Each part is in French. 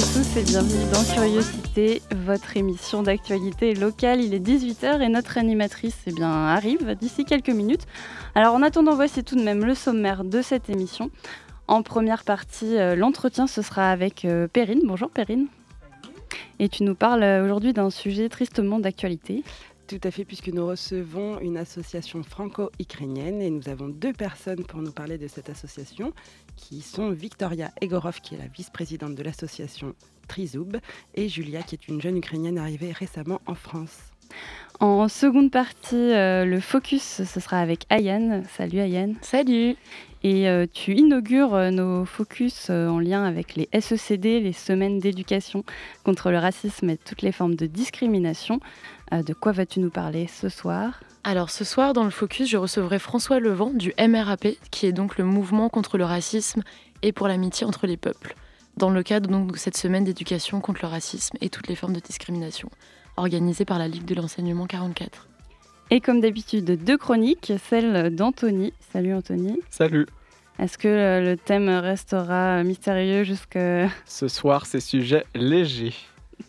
tous et bienvenue dans Curiosité, votre émission d'actualité locale. Il est 18h et notre animatrice eh bien, arrive d'ici quelques minutes. Alors en attendant, voici tout de même le sommaire de cette émission. En première partie, euh, l'entretien, ce sera avec euh, Perrine. Bonjour Perrine. Et tu nous parles euh, aujourd'hui d'un sujet tristement d'actualité. Tout à fait, puisque nous recevons une association franco-ukrainienne et nous avons deux personnes pour nous parler de cette association, qui sont Victoria Egorov, qui est la vice-présidente de l'association Trizoub, et Julia, qui est une jeune Ukrainienne arrivée récemment en France. En seconde partie, euh, le focus, ce sera avec Ayane. Salut Ayane. Salut. Et euh, tu inaugures euh, nos focus en lien avec les SECD, les semaines d'éducation contre le racisme et toutes les formes de discrimination. Euh, de quoi vas-tu nous parler ce soir Alors ce soir, dans le Focus, je recevrai François Levent du MRAP, qui est donc le mouvement contre le racisme et pour l'amitié entre les peuples, dans le cadre donc, de cette semaine d'éducation contre le racisme et toutes les formes de discrimination, organisée par la Ligue de l'enseignement 44. Et comme d'habitude, deux chroniques, celle d'Anthony. Salut Anthony. Salut. Est-ce que euh, le thème restera mystérieux jusque... Ce soir, c'est sujet léger.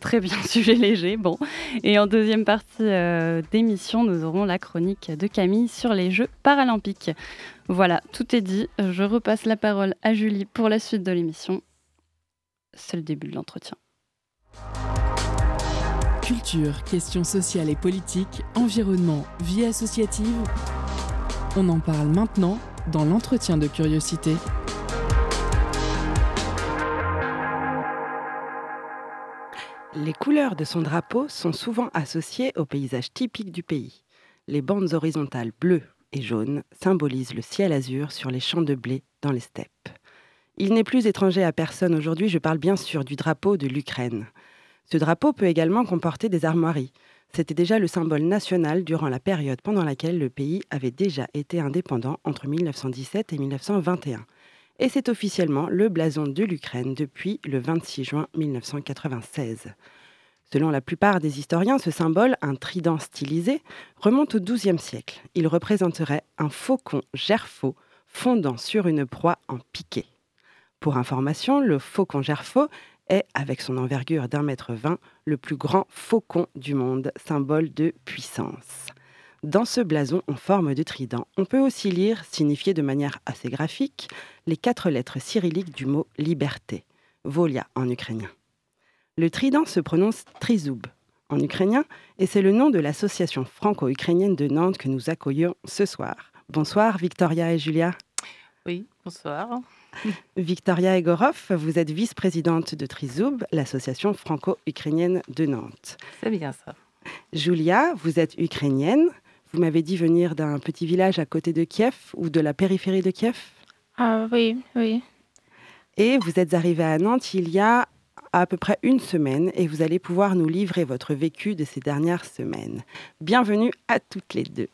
Très bien, sujet léger. Bon. Et en deuxième partie euh, d'émission, nous aurons la chronique de Camille sur les Jeux paralympiques. Voilà, tout est dit. Je repasse la parole à Julie pour la suite de l'émission. C'est le début de l'entretien. Culture, questions sociales et politiques, environnement, vie associative. On en parle maintenant dans l'entretien de curiosité. Les couleurs de son drapeau sont souvent associées au paysage typique du pays. Les bandes horizontales bleues et jaunes symbolisent le ciel azur sur les champs de blé dans les steppes. Il n'est plus étranger à personne aujourd'hui, je parle bien sûr du drapeau de l'Ukraine. Ce drapeau peut également comporter des armoiries. C'était déjà le symbole national durant la période pendant laquelle le pays avait déjà été indépendant entre 1917 et 1921 et c'est officiellement le blason de l'Ukraine depuis le 26 juin 1996. Selon la plupart des historiens, ce symbole, un trident stylisé, remonte au XIIe siècle. Il représenterait un faucon gerfaut fondant sur une proie en piqué. Pour information, le faucon gerfaut est, avec son envergure d'un mètre vingt, le plus grand faucon du monde, symbole de puissance. Dans ce blason en forme de trident, on peut aussi lire, signifié de manière assez graphique, les quatre lettres cyrilliques du mot liberté, volia en ukrainien. Le trident se prononce trizoub en ukrainien et c'est le nom de l'association franco-ukrainienne de Nantes que nous accueillons ce soir. Bonsoir Victoria et Julia. Oui, bonsoir. Victoria Egorov, vous êtes vice-présidente de Trizoub, l'association franco-ukrainienne de Nantes. C'est bien ça. Julia, vous êtes ukrainienne. Vous m'avez dit venir d'un petit village à côté de Kiev ou de la périphérie de Kiev? Ah oui, oui. Et vous êtes arrivée à Nantes il y a à peu près une semaine et vous allez pouvoir nous livrer votre vécu de ces dernières semaines. Bienvenue à toutes les deux.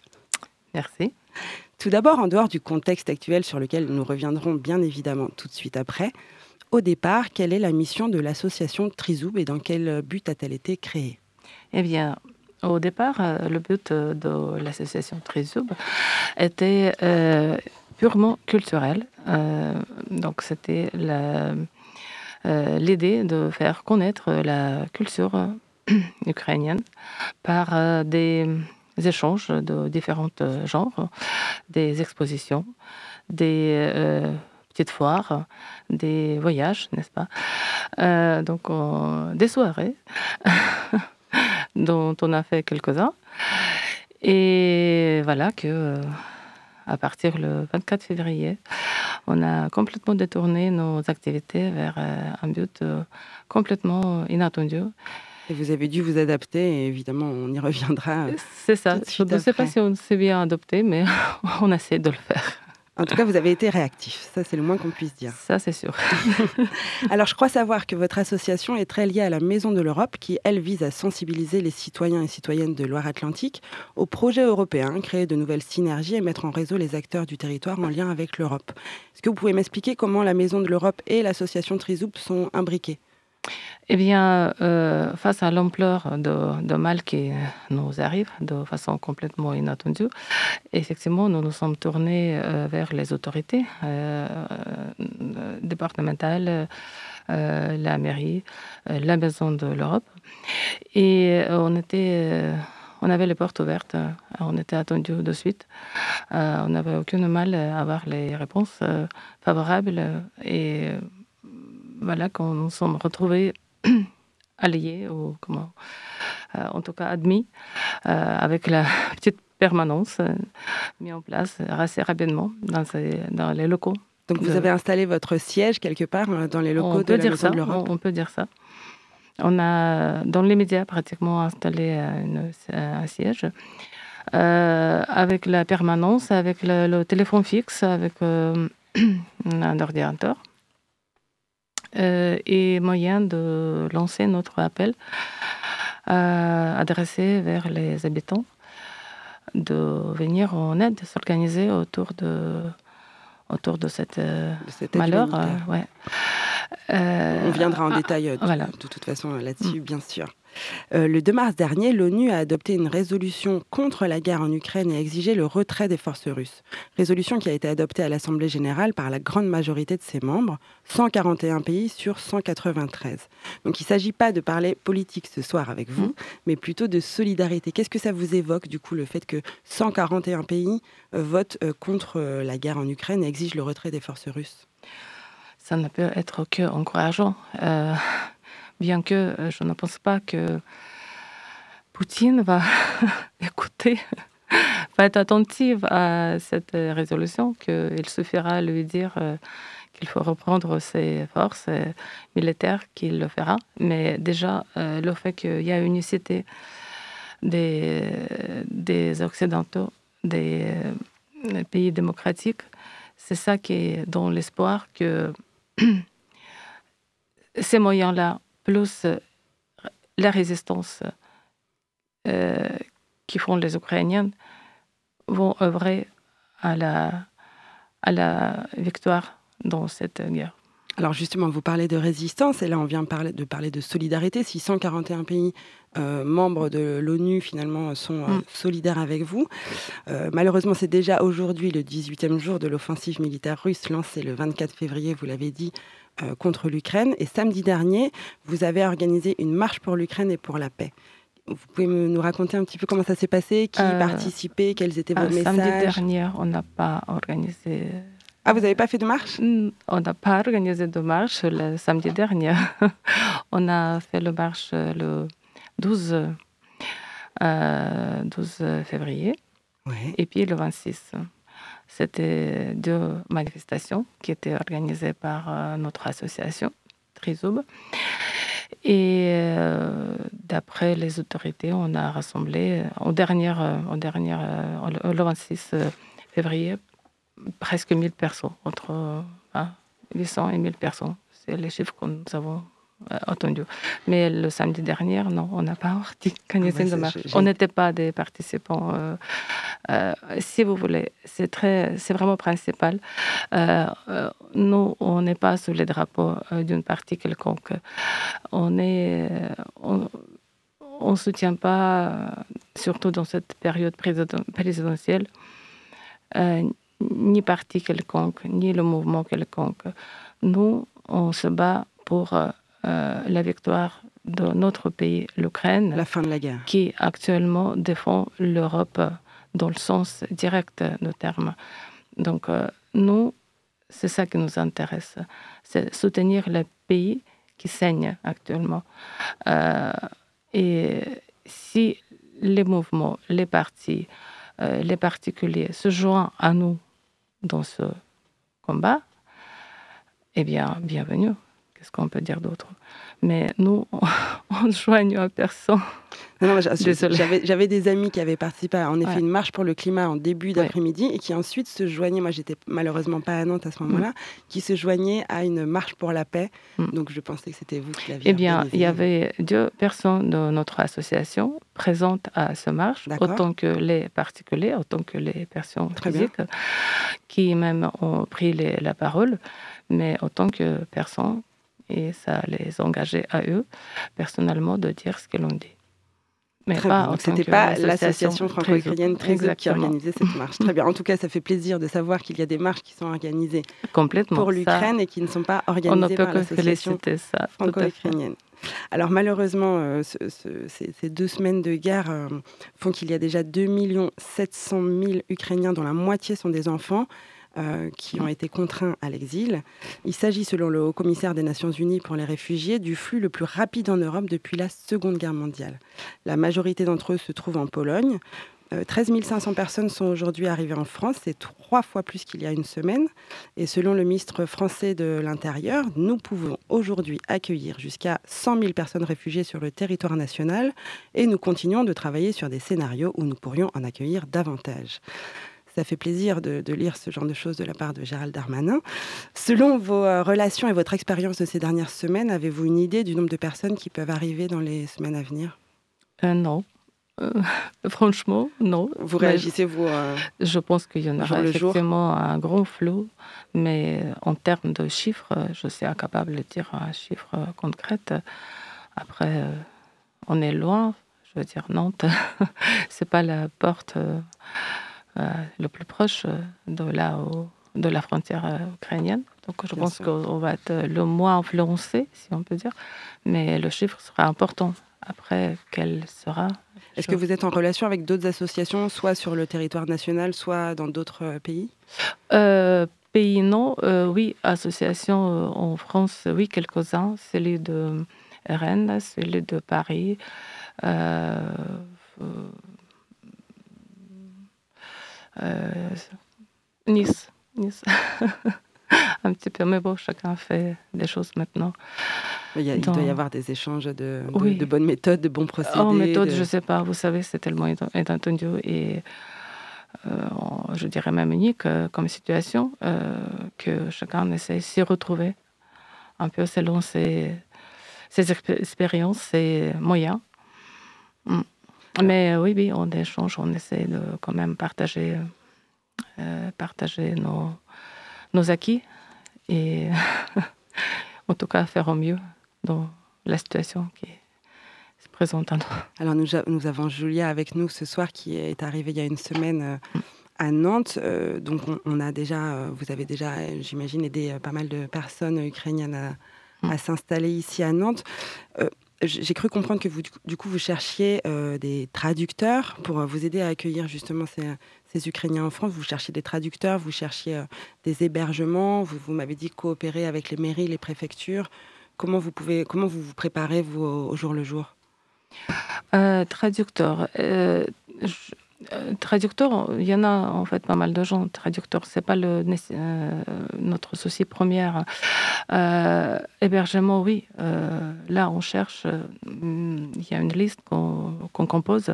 Merci. Tout d'abord, en dehors du contexte actuel sur lequel nous reviendrons bien évidemment tout de suite après, au départ, quelle est la mission de l'association Trizoub et dans quel but a-t-elle été créée? Eh bien, au départ, euh, le but euh, de l'association Trizoub était euh, purement culturel. donc, c'était l'idée de faire connaître la culture ukrainienne par des échanges de différents genres, des expositions, des petites foires, des voyages, n'est-ce pas? Donc, des soirées. dont on a fait quelques-uns. Et voilà que euh, à partir le 24 février, on a complètement détourné nos activités vers euh, un but euh, complètement inattendu. Et vous avez dû vous adapter, et évidemment, on y reviendra. C'est ça. Je ne sais pas si on s'est bien adopté, mais on essaie de le faire. En tout cas, vous avez été réactif. Ça, c'est le moins qu'on puisse dire. Ça, c'est sûr. Alors, je crois savoir que votre association est très liée à la Maison de l'Europe, qui, elle, vise à sensibiliser les citoyens et citoyennes de Loire-Atlantique au projet européen, créer de nouvelles synergies et mettre en réseau les acteurs du territoire en lien avec l'Europe. Est-ce que vous pouvez m'expliquer comment la Maison de l'Europe et l'association Trizoub sont imbriquées Eh bien, euh, face à l'ampleur de, mal qui nous arrive de façon complètement inattendue, effectivement, nous nous sommes tournés euh, vers les autorités euh, départementales, la mairie, la Maison de l'Europe. Et on avait les portes ouvertes, on était attendu de suite. on n'avait aucun mal à avoir les réponses favorables et voilà qu'on nous sommes retrouvés alliés, ou comment, euh, en tout cas admis, euh, avec la petite permanence euh, mise en place assez rapidement dans, ces, dans les locaux. Donc vous avez installé votre siège quelque part dans les locaux on de peut la dire ça, de l'Europe on, peut dire ça. On a, dans les médias, pratiquement installé une, un siège. Euh, avec la permanence, avec le, le téléphone fixe, avec euh, un ordinateur et moyen de lancer notre appel euh, adressé vers les habitants de venir en aide, s'organiser autour de, autour de cette, euh, malheur. ouais. On viendra en ah, détail de, voilà. de toute façon là-dessus, mm. bien sûr. Euh, le 2 mars dernier, l'ONU a adopté une résolution contre la guerre en Ukraine et a exigé le retrait des forces russes. Résolution qui a été adoptée à l'Assemblée générale par la grande majorité de ses membres, 141 pays sur 193. Donc il ne s'agit pas de parler politique ce soir avec vous, mais plutôt de solidarité. Qu'est-ce que ça vous évoque du coup le fait que 141 pays euh, votent euh, contre la guerre en Ukraine et exigent le retrait des forces russes? Ça ne peut être que encourageant. Bien que je ne pense pas que Poutine va écouter, va être attentive à cette résolution, qu'il suffira lui dire qu'il faut reprendre ses forces militaires, qu'il le fera. Mais déjà, le fait qu'il y a une unicité des, des Occidentaux, des, des pays démocratiques, c'est ça qui est dans l'espoir que ces moyens-là plus la résistance euh, qui font les Ukrainiens vont œuvrer à la, à la victoire dans cette guerre. Alors justement, vous parlez de résistance et là on vient de parler de solidarité. Si 141 pays euh, membres de l'ONU finalement sont euh, mm. solidaires avec vous, euh, malheureusement c'est déjà aujourd'hui le 18e jour de l'offensive militaire russe lancée le 24 février, vous l'avez dit, euh, contre l'Ukraine. Et samedi dernier, vous avez organisé une marche pour l'Ukraine et pour la paix. Vous pouvez me, nous raconter un petit peu comment ça s'est passé, qui euh, participait, quels étaient vos euh, messages? Samedi dernier, on n'a pas organisé. Ah, vous n'avez pas fait de marche? On n'a pas organisé de marche le samedi dernier. on a fait le marche le 12, euh, 12 février ouais. et puis le 26. C'était deux manifestations qui étaient organisées par euh, notre association, Trizoub. Et euh, d'après les autorités, on a rassemblé au dernier, au dernier, le 26 février presque 1000 personnes, entre hein, 800 et 1000 personnes. C'est les chiffres que nous avons entendu. Mais le samedi dernier, non, on n'a pas organisé de marche. On n'était pas des participants. Euh, euh, si vous voulez, c'est très, c'est vraiment principal. Euh, nous, on n'est pas sous les drapeaux d'une partie quelconque. On est, on, on soutient pas, surtout dans cette période présidentielle, ni parti quelconque, ni le mouvement quelconque. Nous, on se bat pour euh, la victoire de notre pays, l'Ukraine. La fin de la guerre. Qui actuellement défend l'Europe dans le sens direct du terme. Donc, euh, nous, c'est ça qui nous intéresse. C'est soutenir les pays qui saignent actuellement. Euh, et si les mouvements, les partis, euh, les particuliers se joignent à nous dans ce combat, eh bien, bienvenue. Qu'est-ce qu'on peut dire d'autre Mais nous, on ne joigne à personne. J'avais des amis qui avaient participé à en effet ouais. une marche pour le climat en début d'après-midi ouais. et qui ensuite se joignaient, moi j'étais malheureusement pas à Nantes à ce moment-là, mmh. qui se joignaient à une marche pour la paix. Mmh. Donc je pensais que c'était vous qui l'aviez Eh bien, il y avait deux personnes de notre association présentes à ce marche, autant que les particuliers, autant que les personnes Très physiques, bien. qui même ont pris les, la parole, mais autant que personne et ça les engageait à eux, personnellement, de dire ce qu'ils ont dit. Mais Très pas C'était pas l'association franco-ukrainienne Trésor qui organisait cette marche. Très bien. En tout cas, ça fait plaisir de savoir qu'il y a des marches qui sont organisées Complètement, pour l'Ukraine et qui ne sont pas organisées par l'association franco-ukrainienne. Alors malheureusement, euh, ces, deux semaines de guerre euh, font qu'il y a déjà 2 700 000 Ukrainiens dont la moitié sont des enfants. Euh, qui ont été contraints à l'exil. Il s'agit, selon le haut-commissaire des Nations Unies pour les réfugiés, du flux le plus rapide en Europe depuis la Seconde Guerre mondiale. La majorité d'entre eux se trouvent en Pologne. 13 euh, 500 personnes sont aujourd'hui arrivées en France, c'est trois fois plus qu'il y a une semaine. Et selon le ministre français de l'Intérieur, nous pouvons aujourd'hui accueillir jusqu'à 100 000 personnes réfugiées sur le territoire national et nous continuons de travailler sur des scénarios où nous pourrions en accueillir davantage ça fait plaisir de, lire ce genre de choses de la part de Gérald Darmanin. Selon vos euh, relations et votre expérience de ces dernières semaines, avez-vous une idée du nombre de personnes qui peuvent arriver dans les semaines à venir? Euh, Non. Euh, franchement, non. Vous réagissez, vous Je pense qu'il y en aura effectivement un grand flot, mais en termes de chiffres, je suis incapable de dire un chiffre concret. Après, on est loin, je veux dire Nantes, c'est pas la porte le plus proche euh, de la, de la frontière euh, ukrainienne. Donc je pense qu'on va être le moins influencé, si on peut dire, mais le chiffre sera important. Après, quel sera Est-ce que vous êtes en relation avec d'autres associations, soit sur le territoire national, soit dans d'autres pays? Pays, non. oui, associations en France, oui, quelques-uns. Celui de Rennes, celui de Paris. Euh, nice. nice. un petit peu, mais bon, chacun fait des choses maintenant. Il, doit y avoir des échanges de, de, bonnes méthodes, de bons procédés. En méthode, je ne sais pas. Vous savez, c'est tellement inattendu et euh, je dirais même unique euh, comme situation que chacun essaie de s'y retrouver un peu selon ses, ses expériences, ses moyens. Mm. Mais oui, oui, on échange, on essaie de quand même partager, euh, partager nos, nos acquis et en tout cas faire au mieux dans la situation qui se présente à nous. Alors nous, nous avons Julia avec nous ce soir qui est arrivée il y a une semaine. Euh, à Nantes, euh, donc on, a déjà, vous avez déjà, j'imagine, aidé pas mal de personnes ukrainiennes à, à mm. s'installer ici à Nantes j'ai cru comprendre que vous, du coup, vous cherchiez euh, des traducteurs pour euh, vous aider à accueillir justement ces, Ukrainiens en France. Vous cherchiez des traducteurs, vous cherchiez euh, des hébergements. Vous, m'avez dit coopérer avec les mairies, les préfectures. Comment vous pouvez, comment vous vous préparez vous au, jour le jour? Traducteur. Euh, traducteur, il y en a en fait pas mal de gens. Traducteur, c'est pas le, euh, notre souci premier. Euh, hébergement, oui. là, on cherche. Il y a une liste qu'on compose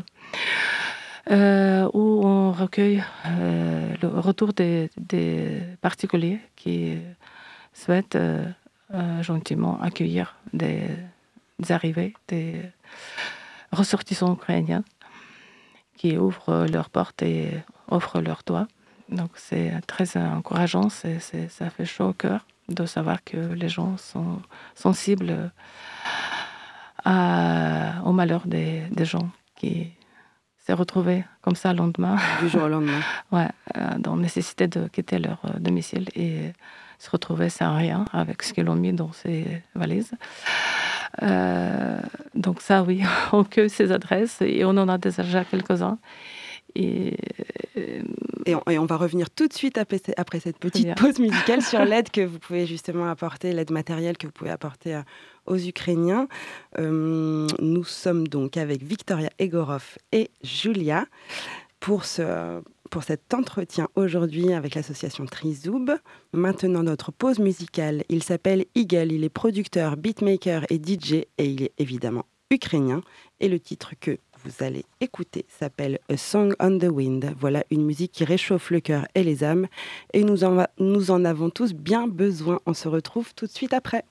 où on recueille le retour des, particuliers qui souhaitent gentiment accueillir des, des arrivées, des ressortissants ukrainiens qui ouvrent leurs portes et offrent leurs toits. Donc c'est très encourageant, c'est, ça fait chaud au cœur de savoir que les gens sont sensibles à, au malheur des, des gens qui s'est retrouvés comme ça le lendemain. Du jour au lendemain. ouais, euh, dans nécessité de quitter leur euh, domicile et se retrouver sans rien avec ce qu'ils ont mis dans ces valises. Euh, donc ça, oui, on cueille ces adresses et on en a déjà quelques-uns. Et, et, on, va revenir tout de suite après, après cette petite pause musicale sur l'aide que vous pouvez justement apporter, l'aide matérielle que vous pouvez apporter aux Ukrainiens. Euh, nous sommes donc avec Victoria Egorov et Julia pour ce, pour cet entretien aujourd'hui avec l'association Trizoub. Maintenant, notre pause musicale. Il s'appelle Eagle, il est producteur, beatmaker et DJ et il est évidemment ukrainien. Et le titre que vous allez écouter s'appelle A Song on the Wind. Voilà une musique qui réchauffe le cœur et les âmes. Et nous en, nous en avons tous bien besoin. On se retrouve tout de suite après.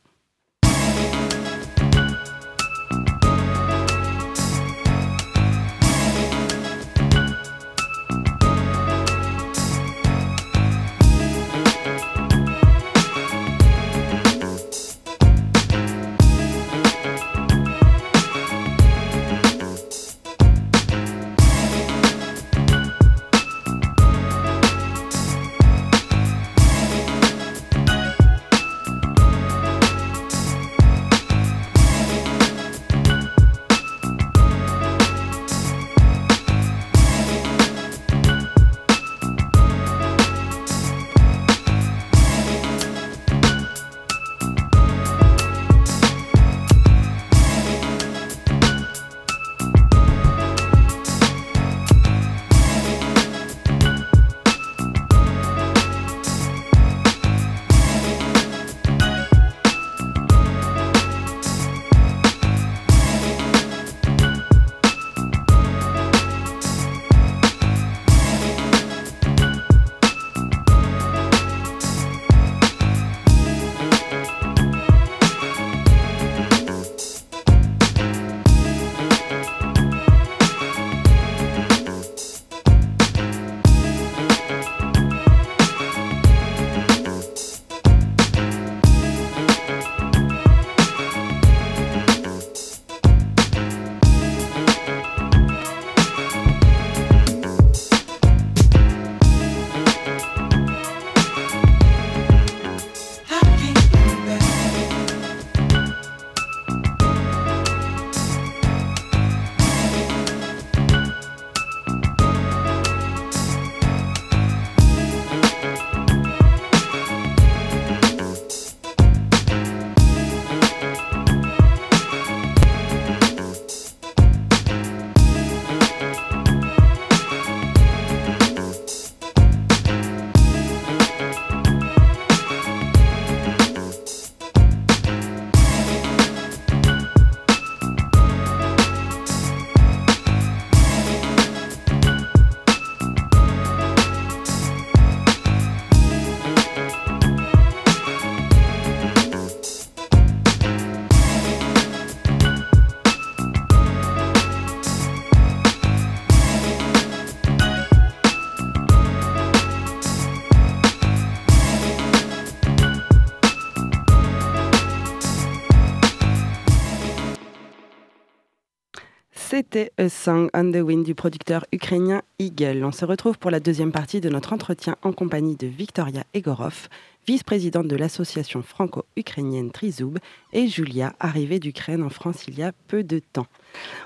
Song on the Wind du producteur ukrainien Eagle. On se retrouve pour la deuxième partie de notre entretien en compagnie de Victoria Egorov, vice-présidente de l'association franco-ukrainienne Trizoub, et Julia, arrivée d'Ukraine en France il y a peu de temps.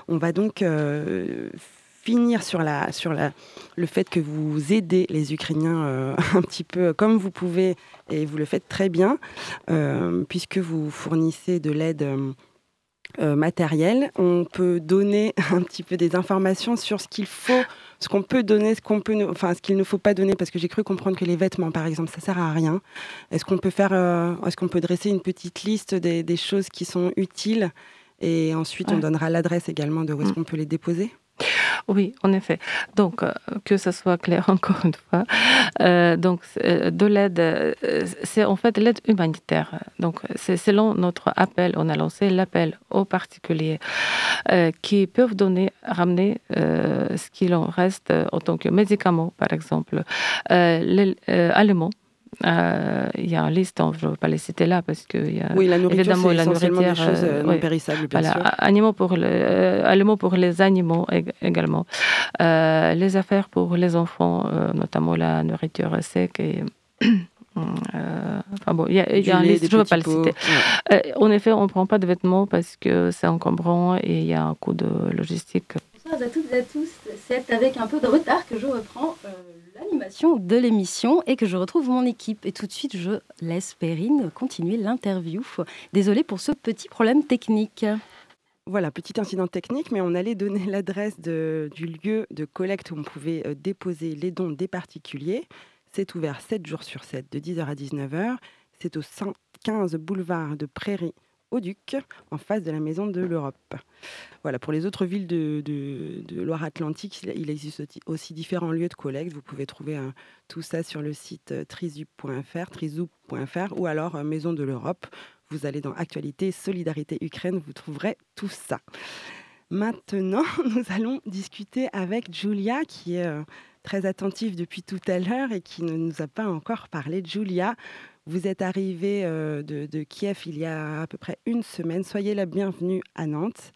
On va donc euh, finir sur, la, sur la, le fait que vous aidez les Ukrainiens euh, un petit peu comme vous pouvez, et vous le faites très bien, euh, puisque vous fournissez de l'aide. Matérielle. On peut donner un petit peu des informations sur ce qu'il faut ce qu'on peut donner, ce qu'on peut, enfin ce qu'il ne faut pas donner, parce que j'ai cru comprendre que les vêtements, par exemple, ça sert à rien. Est-ce qu'on peut faire, euh, est-ce qu'on peut dresser une petite liste des, des, choses qui sont utiles? Et ensuite on donnera l'adresse également de où est-ce mm. qu'on peut les déposer oui, en effet. Donc, euh, que ce soit clair encore une fois. Euh, donc, euh, de l'aide, c'est en fait l'aide humanitaire. Donc, c'est selon notre appel, on a lancé l'appel aux particuliers qui peuvent donner, ramener ce qu'il en reste en tant que médicaments, par exemple, les aliments euh, il y a une liste, je ne veux pas les citer là parce que y a oui, la nourriture, évidemment la nourriture, des choses euh, non périssables, bien sûr. Animaux pour le, euh, pour les animaux également, les affaires pour les enfants, notamment la nourriture sec et enfin bon, il y a, y a liste, je ne veux pas le citer. en effet, on ne prend pas de vêtements parce que c'est encombrant et il y a un coût de logistique. Bonsoir à toutes et à tous. C'est avec un peu de retard que je reprends l'animation de l'émission et que je retrouve mon équipe. Et tout de suite, je laisse Perrine continuer l'interview. Désolée pour ce petit problème technique. Voilà, petit incident technique, mais on allait donner l'adresse du lieu de collecte où on pouvait euh, déposer les dons des particuliers. C'est ouvert 7 jours sur 7, de 10h à 19h. C'est au 115 boulevard de Prairie au Duc, en face de la Maison de l'Europe. Voilà, pour les autres villes de, Loire-Atlantique, il existe aussi différents lieux de collecte. Vous pouvez trouver tout ça sur le site euh, trizup.fr, trizup.fr ou alors euh, Maison de l'Europe. Vous allez dans Actualité, Solidarité Ukraine, vous trouverez tout ça. Maintenant, nous allons discuter avec Julia, qui est euh, très attentive depuis tout à l'heure et qui ne nous a pas encore parlé. Julia, vous êtes arrivé euh, de, Kiev il y a à peu près une semaine. Soyez la bienvenue à Nantes.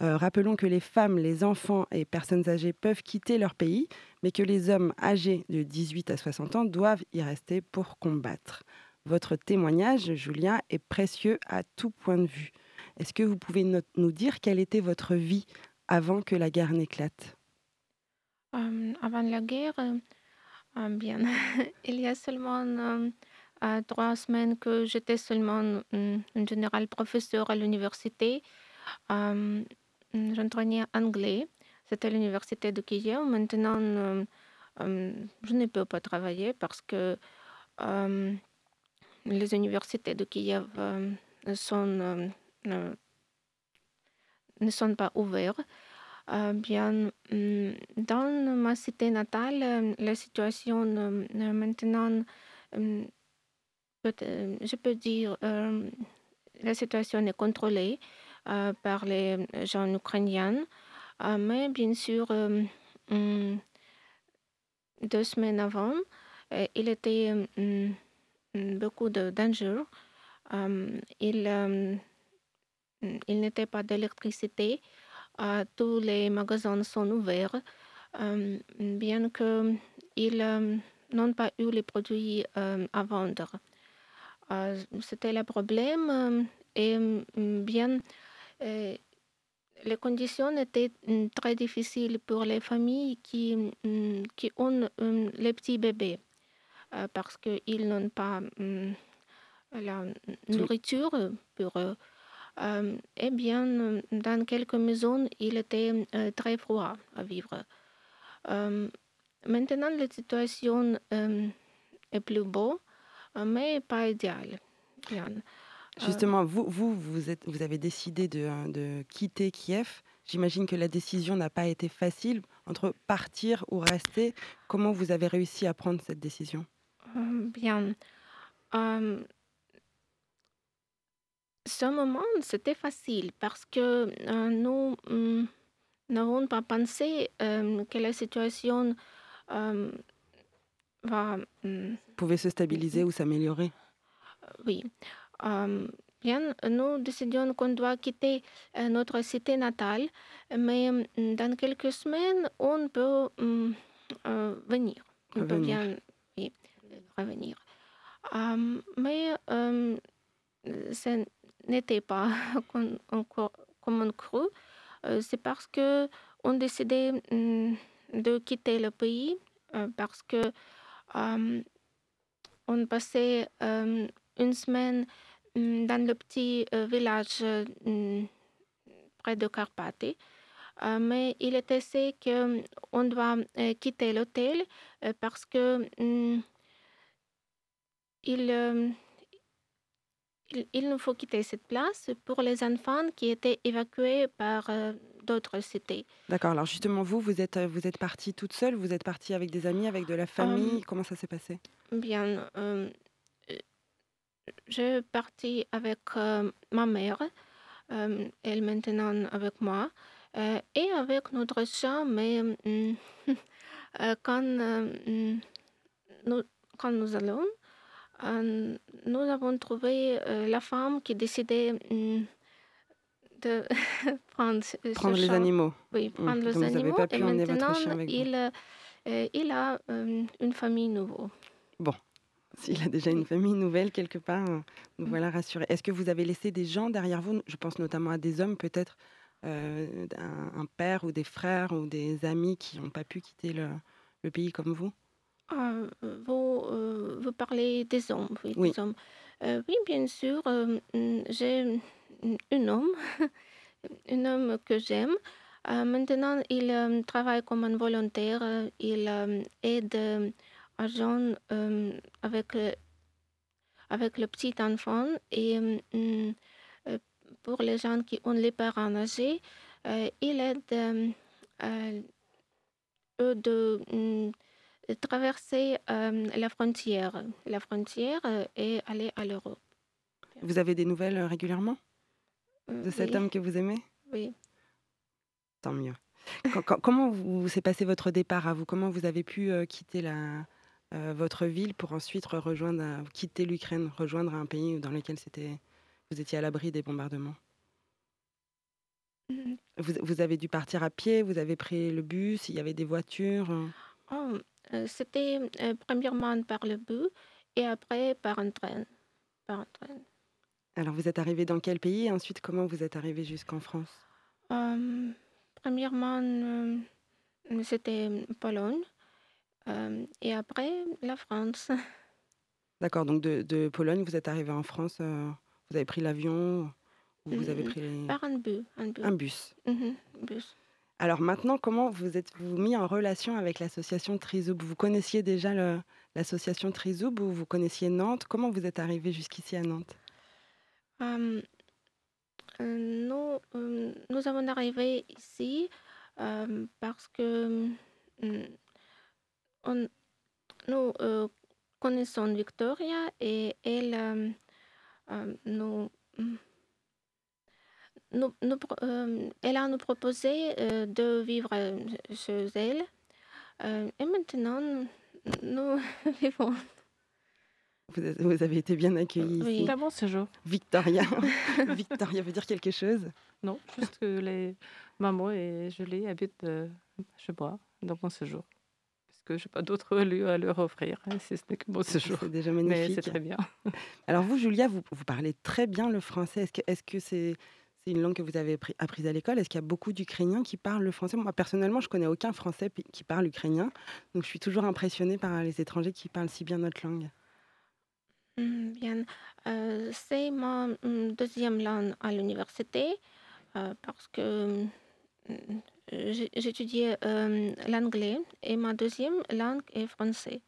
Euh, rappelons que les femmes, les enfants et personnes âgées peuvent quitter leur pays, mais que les hommes âgés de 18 à 60 ans doivent y rester pour combattre. Votre témoignage, Julien, est précieux à tout point de vue. Est-ce que vous pouvez nous dire quelle était votre vie avant que la guerre n'éclate? Euh, Avant la guerre, bien, il y a seulement à trois semaines que j'étais seulement un général professeur à l'université. Euh, J'entraînais anglais. C'était l'université de Kiev. Maintenant, euh, euh, je ne peux pas travailler parce que euh, les universités de Kiev sont, ne sont pas ouvertes. bien, dans ma cité natale, la situation maintenant euh, je peux dire euh, la situation est contrôlée euh, par les gens ukrainiens, mais bien sûr, mm, deux semaines avant, il était mm, beaucoup de danger. il il n'était pas d'électricité. tous les magasins sont ouverts, bien qu'ils n'ont pas eu les produits à vendre. Euh, c'était le problème. Euh, et mm, bien, euh, les conditions étaient mm, très difficiles pour les familles qui, mm, qui ont les petits bébés parce qu'ils n'ont pas la nourriture pour eux. eh bien, dans quelques maisons, il était très froid à vivre. maintenant, la situation est plus beau. Mais pas idéal. Euh, Justement, vous, vous, vous, êtes, vous avez décidé de, de quitter Kiev. J'imagine que la décision n'a pas été facile entre partir ou rester. Comment vous avez réussi à prendre cette décision? Euh, Bien. Euh, ce moment, c'était facile parce que nous mm, n'avons pas pensé que la situation va... Mm, Pouvait se stabiliser ou s'améliorer Oui. bien, nous décidions qu'on doit quitter notre cité natale, mais dans quelques semaines, on peut venir. On peut bien revenir. mais ce n'était pas comme, on crut. C'est parce que on décidait de quitter le pays parce que on passait une semaine dans le petit village près de Carpathie. mais il était essayé qu'on doit quitter l'hôtel parce que il, il, nous faut quitter cette place pour les enfants qui étaient évacués par d'autres cités. D'accord. Alors justement, vous, vous êtes, vous êtes partie toute seule Vous êtes partie avec des amis, avec de la famille Comment ça s'est passé? Bien. je suis partie avec ma mère. elle est maintenant avec moi. et avec notre chat, mais quand, nous, quand nous allons, nous avons trouvé la femme qui décidait de prendre, prendre les animaux. Oui, mmh. prendre les animaux. Pas pu et maintenant, il, euh, il a euh, une famille nouvelle. Bon, s'il a déjà une famille nouvelle quelque part, nous mmh. voilà rassurés. Est-ce que vous avez laissé des gens derrière vous? Je pense notamment à des hommes peut-être, euh, un, père ou des frères ou des amis qui n'ont pas pu quitter le, le pays comme vous? Ah, vous, vous parlez des hommes, oui. oui. Des hommes. oui, bien sûr. J'ai un homme, un homme que j'aime. Euh, maintenant, il euh, travaille comme un volontaire. Euh, il aide à gens avec, avec le petit enfant et pour les gens qui ont les parents âgés, il aide eux de traverser la frontière, la frontière et aller à l'Europe. Vous avez des nouvelles régulièrement? De cet homme que vous aimez? Oui. Tant mieux. comment vous, s'est passé votre départ à vous? Comment vous avez pu euh, quitter la, euh, votre ville pour ensuite rejoindre, quitter l'Ukraine, rejoindre un pays dans lequel c'était, vous étiez à l'abri des bombardements? Mm. vous, vous, avez dû partir à pied Vous avez pris le bus Il y avait des voitures oh, euh, C'était premièrement par le bus et après par un train. Par un train. Alors, vous êtes arrivé dans quel pays et ensuite, comment vous êtes arrivé jusqu'en France? Euh, Premièrement, euh, c'était Pologne euh, et après la France. D'accord, donc de, Pologne, vous êtes arrivé en France, vous avez pris l'avion ou vous avez pris les... Par un bus. Un bus. Mhm, bus. Alors maintenant, comment vous êtes-vous mis en relation avec l'association Trizoub? Vous connaissiez déjà l'association Trizoub ou vous connaissiez Nantes? Comment vous êtes arrivé jusqu'ici à Nantes? Euh, nous, euh, nous avons arrivé ici euh, parce que nous connaissons Victoria et elle nous, nous, elle a nous proposé de vivre chez elle. et maintenant, nous vivons vous, avez été bien accueillis oui. ici. bon séjour. Victoria. Victoria veut dire quelque chose? Non, juste que les mamans et Julie habitent euh, chez moi dans mon séjour. Parce que je n'ai pas d'autres lieux à leur offrir, hein, si ce n'est que mon séjour. C'est déjà magnifique. Mais c'est très bien. Alors vous, Julia, vous, vous parlez très bien le français. Est-ce que c'est -ce une langue que vous avez apprise à l'école? Est-ce qu'il y a beaucoup d'Ukrainiens qui parlent le français? Moi, personnellement, je connais aucun Français qui parle ukrainien. Donc, je suis toujours impressionnée par les étrangers qui parlent si bien notre langue. Mmh, bien, c'est ma mmh, deuxième langue à l'université parce que mmh, j'étudiais euh, l'anglais et ma deuxième langue est français.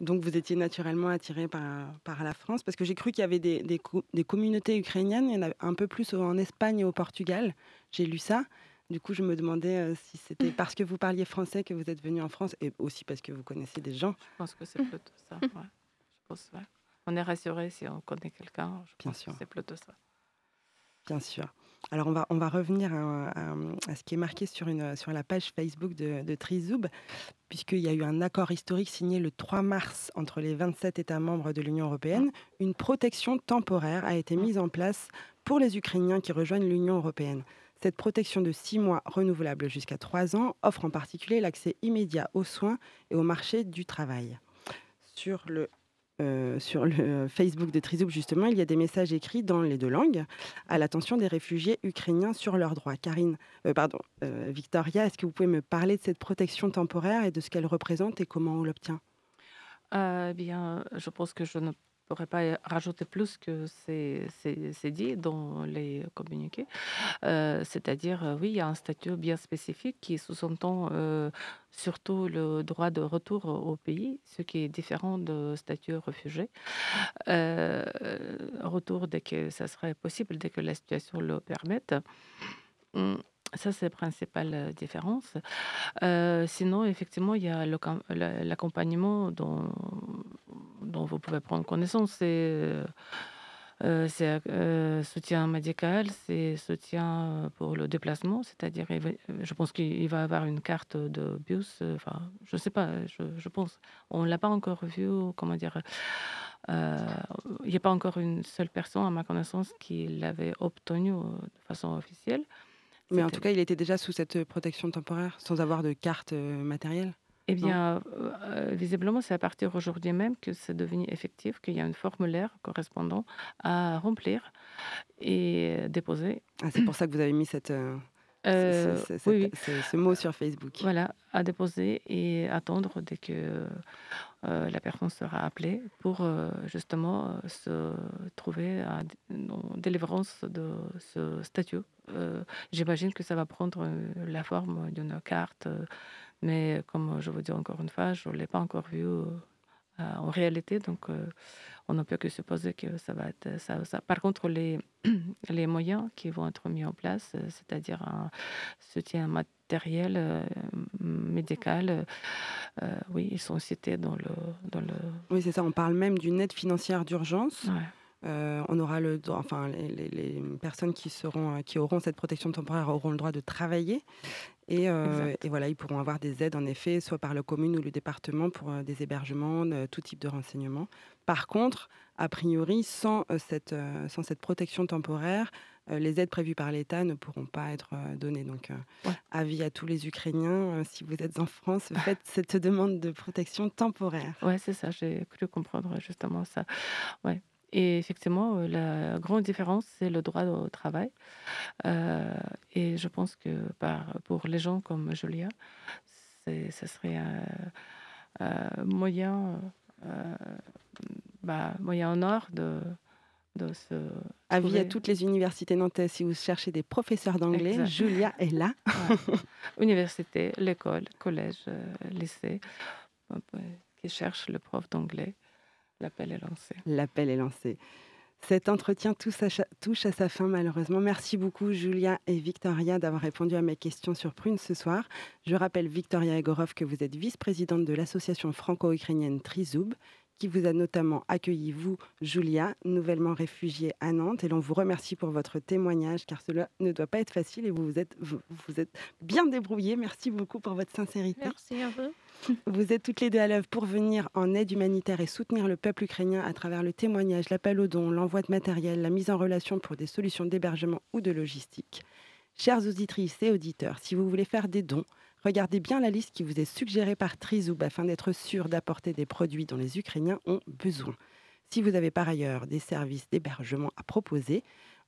Donc vous étiez naturellement attiré par, la France parce que j'ai cru qu'il y avait des, communautés ukrainiennes, il y en a un peu plus en Espagne et au Portugal, j'ai lu ça. Du coup, je me demandais euh, si c'était parce que vous parliez français que vous êtes venu en France et aussi parce que vous connaissez des gens. Je pense que c'est plutôt ça. Ouais. Je pense, On est rassuré si on connaît quelqu'un. Bien pense sûr. c'est plutôt ça. Bien sûr. Alors on va, on va revenir à, ce qui est marqué sur, une, sur la page Facebook de, de Trizoub, puisqu'il y a eu un accord historique signé le 3 mars entre les 27 États membres de l'Union européenne. Une protection temporaire a été mise en place pour les Ukrainiens qui rejoignent l'Union européenne. Cette protection de six mois renouvelable jusqu'à trois ans offre en particulier l'accès immédiat aux soins et au marché du travail. Sur le euh, sur le Facebook de Trizoub, justement, il y a des messages écrits dans les deux langues à l'attention des réfugiés ukrainiens sur leurs droits. Karine, euh, pardon, euh, Victoria, est-ce que vous pouvez me parler de cette protection temporaire et de ce qu'elle représente et comment on l'obtient? Bien, je pense que je ne pourrais pas rajouter plus que c'est dit dans les communiqués. Euh, c'est-à-dire, euh, oui, il y a un statut bien spécifique qui sous-entend euh, surtout le droit de retour au pays, ce qui est différent de statut réfugié. retour dès que ça serait possible, dès que la situation le permette. Hum, ça, c'est la principale différence. sinon, effectivement, il y a l'accompagnement dont dont vous pouvez prendre connaissance. C'est euh, euh, euh, soutien médical, c'est soutien pour le déplacement, c'est-à-dire, je pense qu'il va avoir une carte de bus, enfin, je ne sais pas, je, pense. On ne l'a pas encore vu, comment dire, il n'y a pas encore une seule personne, à ma connaissance, qui l'avait obtenu de façon officielle. Mais en tout cas, il était déjà sous cette protection temporaire, sans avoir de carte matérielle eh bien, euh, visiblement, c'est à partir aujourd'hui même que c'est devenu effectif, qu'il y a un formulaire correspondant à remplir et déposer. Ah, c'est pour ça que vous avez mis cette, euh, euh, ce, mot sur Facebook. Voilà, à déposer et attendre dès que la personne sera appelée pour justement se trouver à délivrance de ce statut. J'imagine que ça va prendre la forme d'une carte mais comme je vous dis encore une fois, je ne l'ai pas encore vu euh, en réalité, donc euh, on ne peut que supposer que ça va être ça. Par contre, les, les moyens qui vont être mis en place, euh, c'est-à-dire un soutien matériel, médical, oui, ils sont cités dans le, dans le... Oui, c'est ça, on parle même d'une aide financière d'urgence. On aura le enfin les, les, personnes qui seront qui auront cette protection temporaire auront le droit de travailler euh, et, voilà, ils pourront avoir des aides, en effet, soit par la commune ou le département pour euh, des hébergements, tout type de renseignements. Par contre, a priori, sans, euh, cette, sans cette protection temporaire, les aides prévues par l'État ne pourront pas être données. Donc, avis à tous les Ukrainiens, si vous êtes en France, faites cette demande de protection temporaire. Oui, c'est ça, j'ai cru comprendre justement ça. Ouais. Et effectivement, euh, la grande différence, c'est le droit au travail. Euh, et je pense que pour les gens comme Julia, ce serait un, moyen, bah, moyen en or de, de se. Avis à toutes les universités nantaises, si vous cherchez des professeurs d'anglais, Julia est là. Université, l'école, collège, euh, lycée, qui cherchent le prof d'anglais. L'appel est lancé. L'appel est lancé. Cet entretien touche à sa fin malheureusement. Merci beaucoup Julia et Victoria d'avoir répondu à mes questions sur Prune ce soir. Je rappelle Victoria Egorov que vous êtes vice-présidente de l'association franco-ukrainienne Trizoub qui vous a notamment accueilli, vous, Julia, nouvellement réfugiée à Nantes. Et l'on vous remercie pour votre témoignage, car cela ne doit pas être facile et vous vous êtes, vous, êtes bien débrouillée. Merci beaucoup pour votre sincérité. Merci à vous. Vous êtes toutes les deux à l'œuvre pour venir en aide humanitaire et soutenir le peuple ukrainien à travers le témoignage, l'appel aux dons, l'envoi de matériel, la mise en relation pour des solutions d'hébergement ou de logistique. Chères auditrices et auditeurs, si vous voulez faire des dons, Regardez bien la liste qui vous est suggérée par Trizoub afin d'être sûr d'apporter des produits dont les Ukrainiens ont besoin. Si vous avez par ailleurs des services d'hébergement à proposer,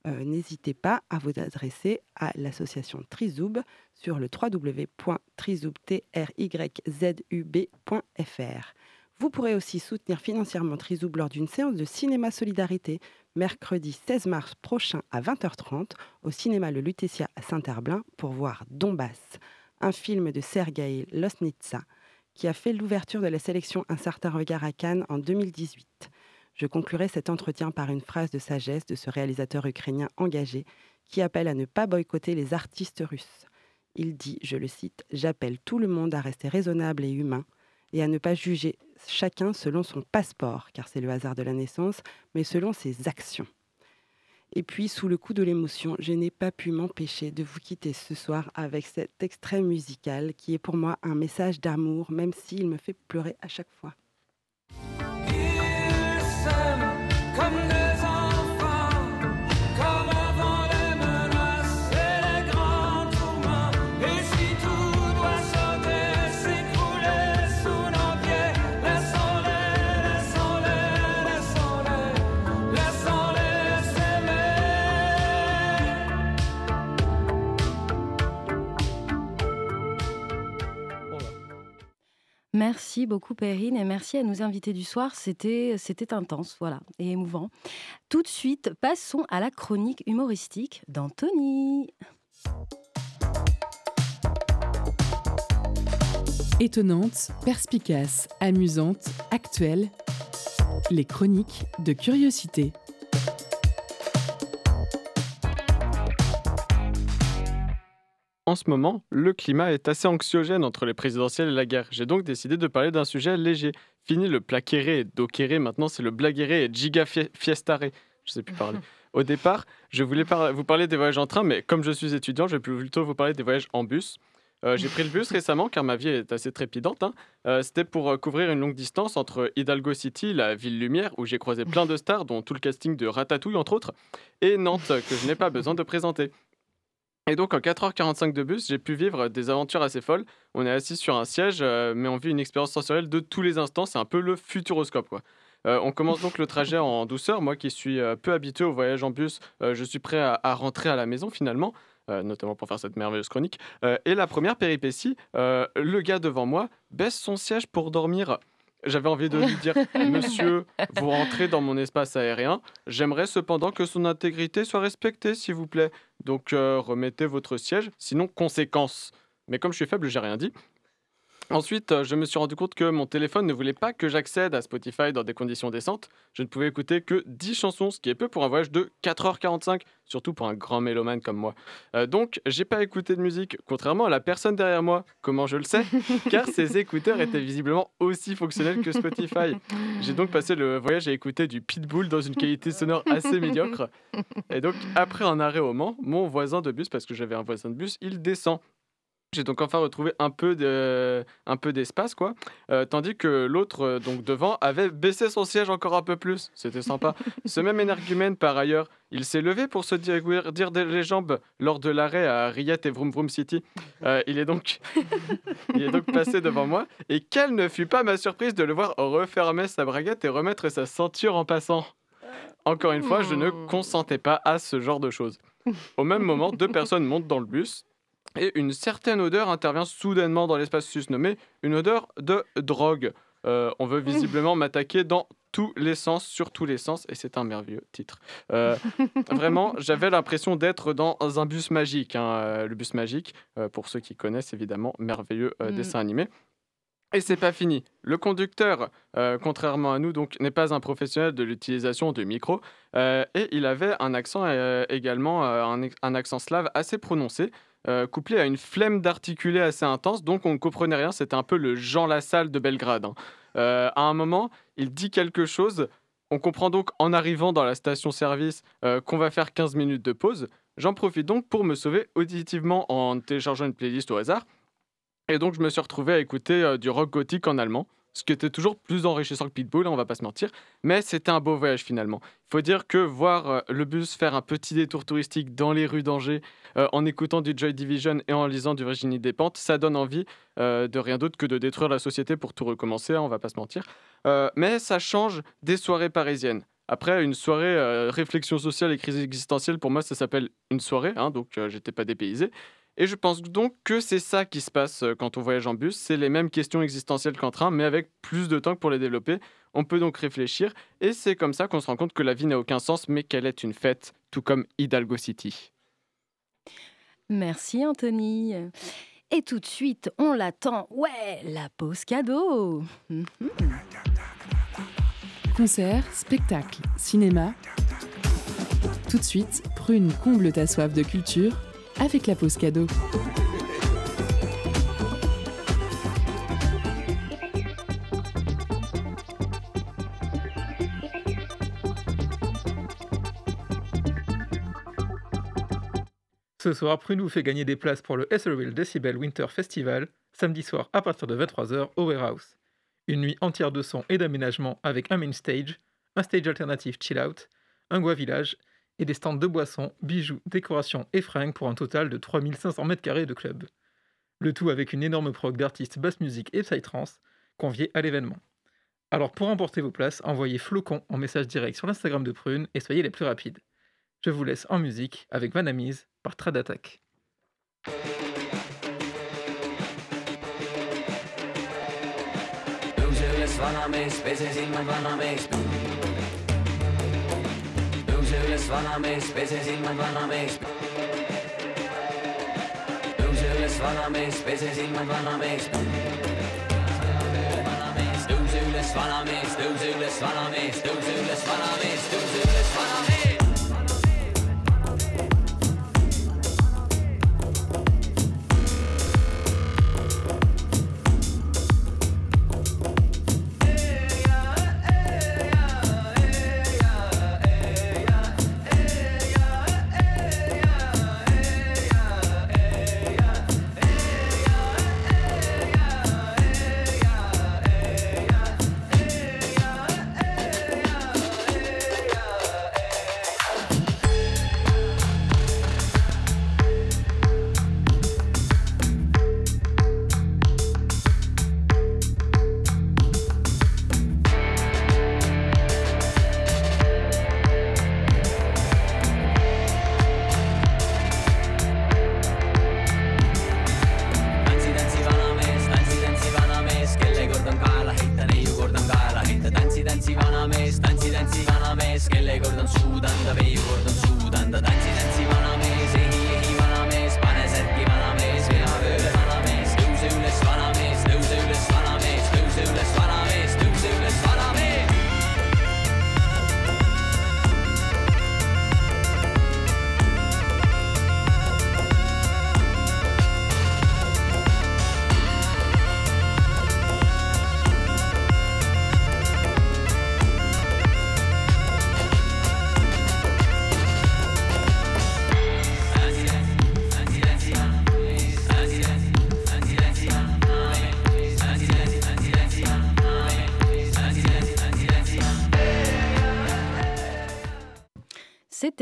euh, n'hésitez pas à vous adresser à l'association Trizoub sur le www.trizoub.fr. Vous pourrez aussi soutenir financièrement Trizoub lors d'une séance de cinéma solidarité mercredi 16 mars prochain à 20h30 au cinéma Le Lutetia à Saint-Herblain pour voir Donbass un film de Sergei Losnitsa, qui a fait l'ouverture de la sélection Un certain regard à Cannes en 2018. Je conclurai cet entretien par une phrase de sagesse de ce réalisateur ukrainien engagé qui appelle à ne pas boycotter les artistes russes. Il dit, je le cite, J'appelle tout le monde à rester raisonnable et humain et à ne pas juger chacun selon son passeport, car c'est le hasard de la naissance, mais selon ses actions. Et puis, sous le coup de l'émotion, je n'ai pas pu m'empêcher de vous quitter ce soir avec cet extrait musical qui est pour moi un message d'amour, même s'il me fait pleurer à chaque fois. Merci beaucoup Perrine et merci à nos invités du soir. C'était intense, voilà, et émouvant. Tout de suite, passons à la chronique humoristique d'Anthony. Étonnante, perspicace, amusante, actuelle, les chroniques de curiosité. En ce moment, le climat est assez anxiogène entre les présidentielles et la guerre. J'ai donc décidé de parler d'un sujet léger. Fini le plaquéré et doquéré, maintenant c'est le blaguéré et giga fiestare. Je sais plus parler. Au départ, je voulais vous parler des voyages en train, mais comme je suis étudiant, je vais plutôt vous parler des voyages en bus. Euh, j'ai pris le bus récemment car ma vie est assez trépidante. Hein. Euh, c'était pour euh, couvrir une longue distance entre Hidalgo City, la ville lumière, où j'ai croisé plein de stars, dont tout le casting de Ratatouille entre autres, et Nantes, que je n'ai pas besoin de présenter. Et donc en 4h45 de bus, j'ai pu vivre des aventures assez folles. On est assis sur un siège, euh, mais on vit une expérience sensorielle de tous les instants. C'est un peu le futuroscope. Quoi. Euh, on commence donc le trajet en douceur. Moi qui suis euh, peu habitué au voyage en bus, je suis prêt à, à, rentrer à la maison finalement. notamment pour faire cette merveilleuse chronique. et la première péripétie, le gars devant moi baisse son siège pour dormir. J'avais envie de lui dire Monsieur, vous rentrez dans mon espace aérien. J'aimerais cependant que son intégrité soit respectée, s'il vous plaît. Donc euh, remettez votre siège, sinon conséquence. Mais comme je suis faible, j'ai rien dit. Ensuite, euh, je me suis rendu compte que mon téléphone ne voulait pas que j'accède à Spotify dans des conditions décentes. Je ne pouvais écouter que 10 chansons, ce qui est peu pour un voyage de 4h45, surtout pour un grand mélomane comme moi. Euh, donc, j'ai pas écouté de musique, contrairement à la personne derrière moi. Comment je le sais? Car ces écouteurs étaient visiblement aussi fonctionnels que Spotify. J'ai donc passé le voyage à écouter du Pitbull dans une qualité sonore assez médiocre. Et donc, après un arrêt au Mans, mon voisin de bus, parce que j'avais un voisin de bus, il descend. J'ai donc enfin retrouvé un peu de, un peu d'espace quoi, euh, tandis que l'autre euh, donc devant avait baissé son siège encore un peu plus. C'était sympa. Ce même énergumène par ailleurs, il s'est levé pour se dire, dire les jambes lors de l'arrêt à Riyadh et Vroom Vroom City. Euh, il est donc il est donc passé devant moi et quelle ne fut pas ma surprise de le voir refermer sa braguette et remettre sa ceinture en passant. Encore une fois, je ne consentais pas à ce genre de choses. Au même moment, deux personnes montent dans le bus et une certaine odeur intervient soudainement dans l'espace susnommé, une odeur de drogue. Euh, on veut visiblement m'attaquer dans tous les sens, sur tous les sens, et c'est un merveilleux titre. Euh, vraiment, j'avais l'impression d'être dans un bus magique. Hein, euh, le bus magique, pour ceux qui connaissent évidemment, merveilleux mm. dessin animé. Et c'est pas fini. Le conducteur, contrairement à nous, donc n'est pas un professionnel de l'utilisation du micro, et il avait un accent également, un, accent slave assez prononcé. Euh, couplé à une flemme d'articuler assez intense, donc on ne comprenait rien, c'était un peu le Jean Lassalle de Belgrade. Hein. Euh, à un moment, il dit quelque chose, on comprend donc en arrivant dans la station-service euh, qu'on va faire 15 minutes de pause. J'en profite donc pour me sauver auditivement en téléchargeant une playlist au hasard. Et donc je me suis retrouvé à écouter du rock gothique en allemand ce qui était toujours plus enrichissant que Pitbull, on va pas se mentir, mais c'était un beau voyage finalement. Il faut dire que voir euh, le bus faire un petit détour touristique dans les rues d'Angers, euh, en écoutant du Joy Division et en lisant du Virginie Despentes, ça donne envie euh, de rien d'autre que de détruire la société pour tout recommencer, hein, on va pas se mentir. mais ça change des soirées parisiennes. Après, une soirée réflexion sociale et crise existentielle, pour moi, ça s'appelle une soirée, hein, donc j'étais pas dépaysé. Et je pense donc que c'est ça qui se passe euh, quand on voyage en bus. C'est les mêmes questions existentielles qu'en train, mais avec plus de temps pour les développer. On peut donc réfléchir, et c'est comme ça qu'on se rend compte que la vie n'a aucun sens, mais qu'elle est une fête, tout comme Hidalgo City. Merci Anthony. Et tout de suite, on l'attend. Ouais, la pause cadeau. Mhm. Concert, spectacle, cinéma. Tout de suite, prune comble ta soif de culture avec la pause cadeau. Ce soir, Prune vous fait gagner des places pour le Esserville Decibel Winter Festival, samedi soir à partir de 23h au Warehouse. Une nuit entière de son et d'aménagement avec un main stage, un stage alternatif chill out, un Gua Village et des stands de boissons, bijoux, décorations et fringues pour un total de 3500 m2 de club. Le tout avec une énorme prog d'artistes basse musique et psytrance conviés à l'événement. Alors pour emporter vos places, envoyez flocon en message direct sur l'Instagram de Prune et soyez les plus rapides. Je vous laisse en musique avec Vanamise par Trad Attack. Üles, vanamees, pese silmad vanamees. tõuse üles, vanamees, pese silmad vanamees. tõuse üles, vanamees, tõuse üles, vanamees, tõuse üles, vanamees, tõuse üles, vanamees.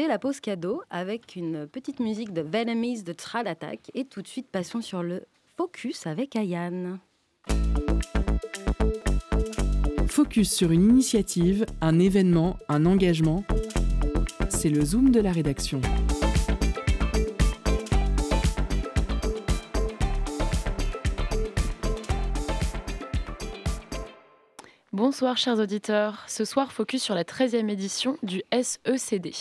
La pause cadeau avec une petite musique de Venomese de Trad Attack. Et tout de suite, passons sur le focus avec Ayane. Focus sur une initiative, un événement, un engagement. C'est le zoom de la rédaction. Bonsoir chers auditeurs. Ce soir, focus sur la 13e édition du SECD.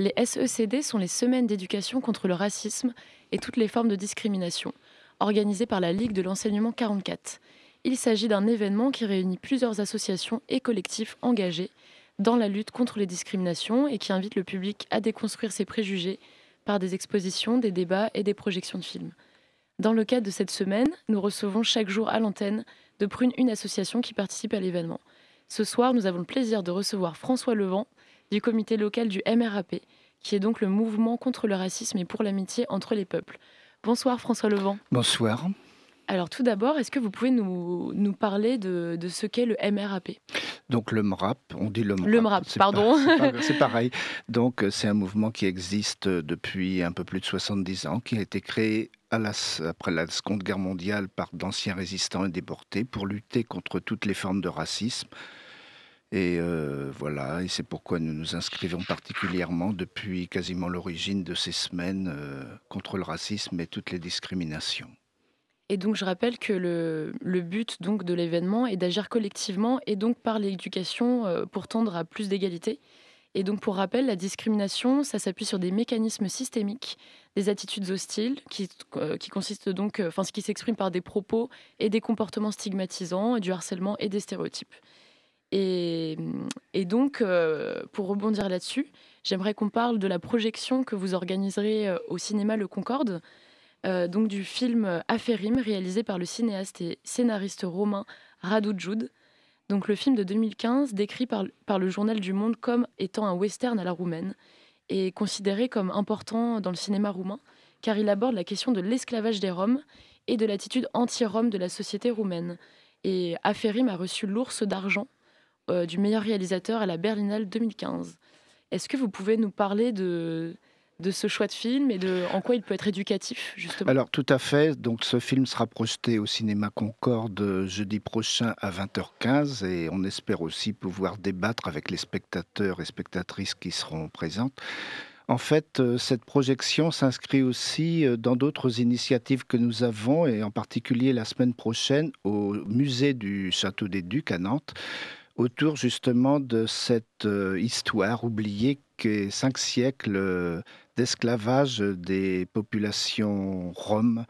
Les SECD sont les semaines d'éducation contre le racisme et toutes les formes de discrimination, organisées par la Ligue de l'enseignement 44. Il s'agit d'un événement qui réunit plusieurs associations et collectifs engagés dans la lutte contre les discriminations et qui invite le public à déconstruire ses préjugés par des expositions, des débats et des projections de films. Dans le cadre de cette semaine, nous recevons chaque jour à l'antenne de Prune une association qui participe à l'événement. Ce soir, nous avons le plaisir de recevoir François Levent du comité local du MRAP, qui est donc le mouvement contre le racisme et pour l'amitié entre les peuples. Bonsoir François Levent. Bonsoir. Alors tout d'abord, est-ce que vous pouvez nous, nous parler de, de ce qu'est le MRAP Donc le MRAP, on dit le MRAP. Le MRAP, pardon. C'est pareil. Donc c'est un mouvement qui existe depuis un peu plus de 70 ans, qui a été créé après la Seconde Guerre mondiale par d'anciens résistants et déportés pour lutter contre toutes les formes de racisme. Et euh, voilà, et c'est pourquoi nous nous inscrivons particulièrement depuis quasiment l'origine de ces semaines euh, contre le racisme et toutes les discriminations. Et donc je rappelle que le, but donc de l'événement est d'agir collectivement et donc par l'éducation euh, pour tendre à plus d'égalité. Et donc pour rappel, la discrimination, ça s'appuie sur des mécanismes systémiques des attitudes hostiles qui, euh, qui consistent donc, euh, enfin, ce qui s'exprime par des propos et des comportements stigmatisants, du harcèlement et des stéréotypes. Et, et donc, euh, pour rebondir là-dessus, j'aimerais qu'on parle de la projection que vous organiserez au cinéma Le Concorde, donc du film Aférim, réalisé par le cinéaste et scénariste romain Radu Jude. Donc le film de 2015, décrit par, par le journal du Monde comme étant un western à la roumaine, est considéré comme important dans le cinéma roumain, car il aborde la question de l'esclavage des Roms et de l'attitude anti-Rome de la société roumaine. Et Aferim a reçu l'ours d'argent euh, du meilleur réalisateur à la Berlinale 2015. Est-ce que vous pouvez nous parler de, ce choix de film et de en quoi il peut être éducatif justement? Alors tout à fait. Donc ce film sera projeté au cinéma Concorde jeudi prochain à 20h15 et on espère aussi pouvoir débattre avec les spectateurs et spectatrices qui seront présentes. En fait, euh, cette projection s'inscrit aussi euh, dans d'autres initiatives que nous avons, et en particulier la semaine prochaine au musée du Château des Ducs à Nantes, autour justement de cette euh, histoire oubliée qu'est cinq siècles d'esclavage des populations roms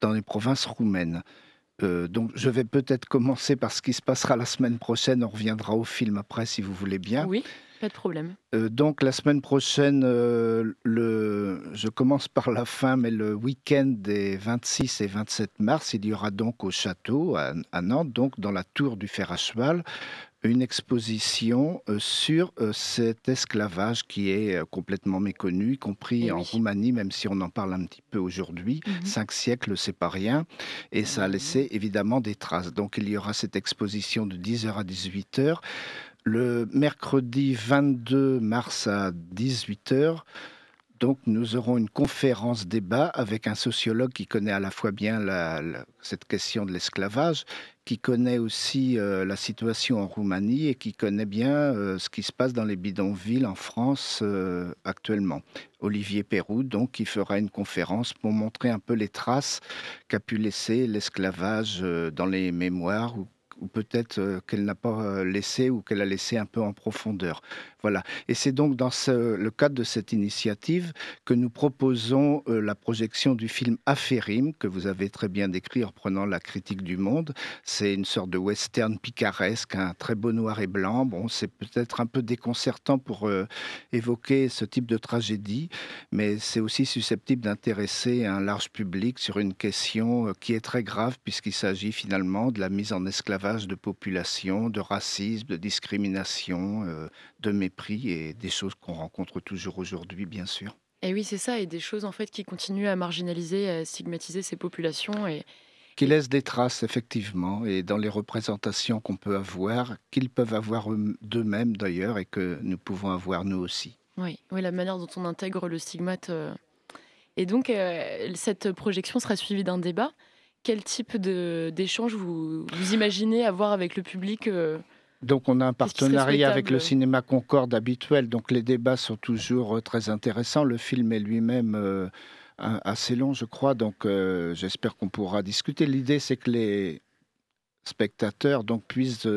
dans les provinces roumaines. Donc je vais peut-être commencer par ce qui se passera la semaine prochaine, on reviendra au film après si vous voulez bien. Oui. Pas de problème. Euh, donc la semaine prochaine, euh, le, je commence par la fin, mais le week-end des 26 et 27 mars, il y aura donc au château à, Nantes, donc dans la tour du fer à cheval, une exposition euh, sur cet esclavage qui est complètement méconnu, y compris eh en Roumanie, même si on en parle un petit peu aujourd'hui. Mhm. Cinq siècles, c'est pas rien. Et ça a laissé évidemment des traces. Donc il y aura cette exposition de 10h à 18h le mercredi 22 mars à 18h. Donc nous aurons une conférence débat avec un sociologue qui connaît à la fois bien cette question de l'esclavage, qui connaît aussi euh, la situation en Roumanie et qui connaît bien euh, ce qui se passe dans les bidonvilles en France euh, actuellement. Olivier Perrou, donc, qui fera une conférence pour montrer un peu les traces qu'a pu laisser l'esclavage dans les mémoires ou peut-être qu'elle n'a pas laissé ou qu'elle a laissé un peu en profondeur. Voilà. Et c'est donc dans le cadre de cette initiative que nous proposons la projection du film Aférim, que vous avez très bien décrit en prenant la critique du monde. C'est une sorte de western picaresque, un très beau noir et blanc. Bon, c'est peut-être un peu déconcertant pour évoquer ce type de tragédie, mais c'est aussi susceptible d'intéresser un large public sur une question qui est très grave puisqu'il s'agit finalement de la mise en esclavage de population, de racisme, de discrimination, euh, de mépris et des choses qu'on rencontre toujours aujourd'hui, bien sûr. Et oui, c'est ça, et des choses en fait qui continuent à marginaliser, à stigmatiser ces populations et qui laissent des traces effectivement, et dans les représentations qu'on peut avoir, qu'ils peuvent avoir d'eux-mêmes d'ailleurs, et que nous pouvons avoir nous aussi. Oui, oui, la manière dont on intègre le stigmate. Euh. Et donc, euh, cette projection sera suivie d'un débat quel type d'échange vous, vous, imaginez avoir avec le public euh, donc on a un partenariat avec le cinéma Concorde habituel, donc les débats sont toujours euh, très intéressants. Le film est lui-même euh, assez long, je crois, donc j'espère qu'on pourra discuter. L'idée c'est que les spectateurs donc puissent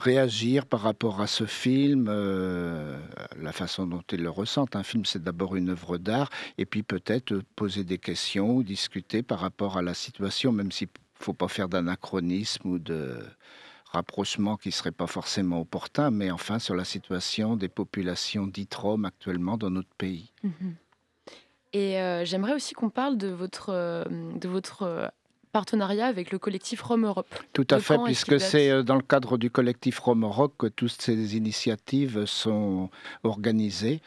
réagir par rapport à ce film, euh, la façon dont ils le ressentent. Un film, c'est d'abord une œuvre d'art, et puis peut-être poser des questions ou discuter par rapport à la situation, même s'il ne faut pas faire d'anachronisme ou de rapprochement qui ne serait pas forcément opportun, mais enfin sur la situation des populations dites roms actuellement dans notre pays. Mhm. Et euh, j'aimerais aussi qu'on parle de votre, euh, de votre partenariat avec le collectif Rome Europe. Tout à fait, puisque c'est euh, dans le cadre du collectif Rome Europe que toutes ces initiatives sont organisées.